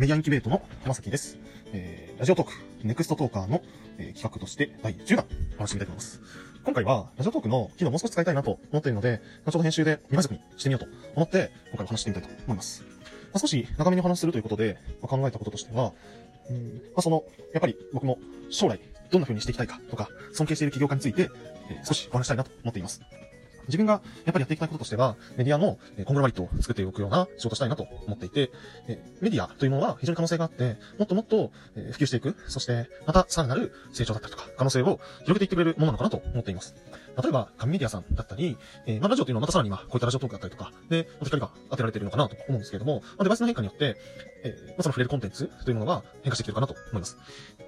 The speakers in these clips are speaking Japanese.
メディアインキュベートの山崎です。えー、ラジオトーク、ネクストトーカーの、えー企画として第10弾、お話してみたいと思います。今回は、ラジオトークの機能もう少し使いたいなと思っているので、後ほど編集で見満足にしてみようと思って、今回お話してみたいと思います。まあ、少し長めにお話しするということで、まあ、考えたこととしては、うんまあ、その、やっぱり僕も将来どんな風にしていきたいかとか、尊敬している起業家について、えー少しお話したいなと思っています。自分がやっぱりやっていきたいこととしては、メディアのコングロマリットを作っておくような仕事をしたいなと思っていて、メディアというものは非常に可能性があって、もっともっと普及していく、そしてまたさらなる成長だったりとか、可能性を広げていってくれるものなのかなと思っています。例えば、紙メディアさんだったり、えーまあ、ラジオというのはまたさらに今、こういったラジオトークだったりとか、で、光が当てられているのかなと思うんですけれども、まあ、デバイスの変化によって、えーまあ、その触れるコンテンツというものが変化してきてるかなと思います。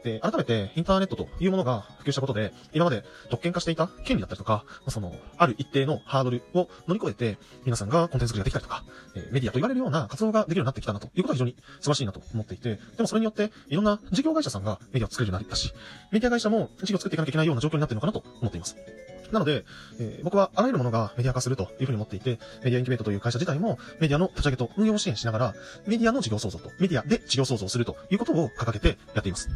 で、改めてインターネットというものが普及したことで、今まで特権化していた権利だったりとか、まあ、その、ある一定のハードルを乗り越えて、皆さんがコンテンツ作りができたりとか、えーメディアと言われるような活動ができるようになってきたなということは非常に素晴らしいなと思っていて、でもそれによって、いろんな事業会社さんがメディアを作れるようになったし、メディア会社も事業を作っていかなきゃいけないような状況になっているのかなと思っています。なので、えー僕はあらゆるものがメディア化するというふうに思っていて、メディアインキュベートという会社自体もメディアの立ち上げと運用を支援しながら、メディアの事業創造とメディアで事業創造をするということを掲げてやっています。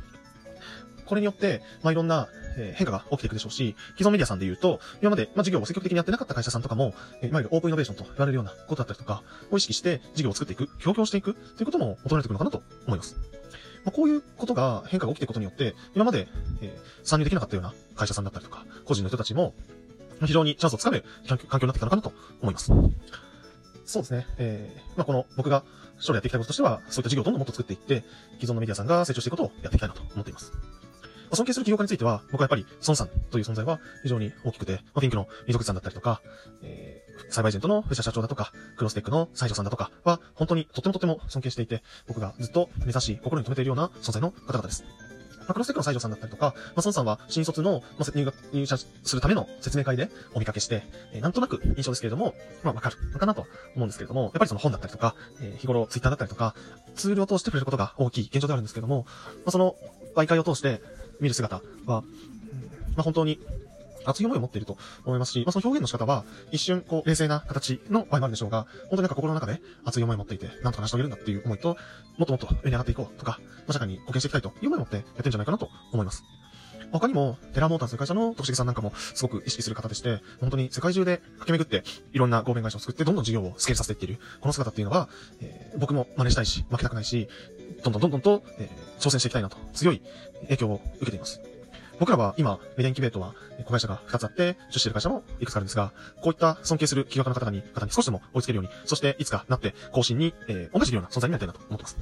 これによって、まあ、いろんな、え変化が起きていくでしょうし、既存メディアさんで言うと、今まで、ま、事業を積極的にやってなかった会社さんとかも、えいわゆるオープンイノベーションと言われるようなことだったりとか、を意識して事業を作っていく、協業していくということも求められてくるのかなと思います。まあ、こういうことが、変化が起きていくことによって、今まで、えー参入できなかったような会社さんだったりとか、個人の人たちも、非常にチャンスをつかめる環境になってきたのかなと思います。そうですね。えー、まあ、この僕が将来やっていきたいこととしては、そういった事業をどんどんもっと作っていって、既存のメディアさんが成長していくことをやっていきたいなと思っています。尊敬する起業家については、僕はやっぱり、孫さんという存在は非常に大きくて、まあ、ピンクの溝口さんだったりとか、えー、サイバージェントの藤田社長だとか、クロステックの西条さんだとかは、本当にとってもとっても尊敬していて、僕がずっと目指し、心に留めているような存在の方々です。まあ、クロステックの西条さんだったりとか、まあ、孫さんは新卒の、まあ、入学、入社するための説明会でお見かけして、えーなんとなく印象ですけれども、まあ、わかるのかなと思うんですけれども、やっぱりその本だったりとか、えー日頃ツイッターだったりとか、ツールを通してくれることが大きい現状であるんですけれども、まあ、その媒介を通して見る姿は、まあ、本当に熱い思いを持っていると思いますし、まあ、その表現の仕方は、一瞬、こう、冷静な形の場合もあるんでしょうが、本当になんか心の中で熱い思いを持っていて、なんとか成し遂げるんだっていう思いと、もっともっと上に上がっていこうとか、まあ、社会に貢献していきたいという思いを持ってやってるんじゃないかなと思います。他にも、テラモーターズ会社の徳重さんなんかもすごく意識する方でして、本当に世界中で駆け巡って、いろんな合弁会社を作って、どんどん事業をスケールさせていっている、この姿っていうのは、えー僕も真似したいし、負けたくないし、どんどんどんどんと、えー挑戦していきたいなと、強い影響を受けています。僕らは今、メディアンキュベートは、子会社が2つあって、出資している会社もいくつかあるんですが、こういった尊敬する企業家の方に、方に少しでも追いつけるように、そしていつかなって、更新に、えー、恩返しするような存在になりたいなと思ってます。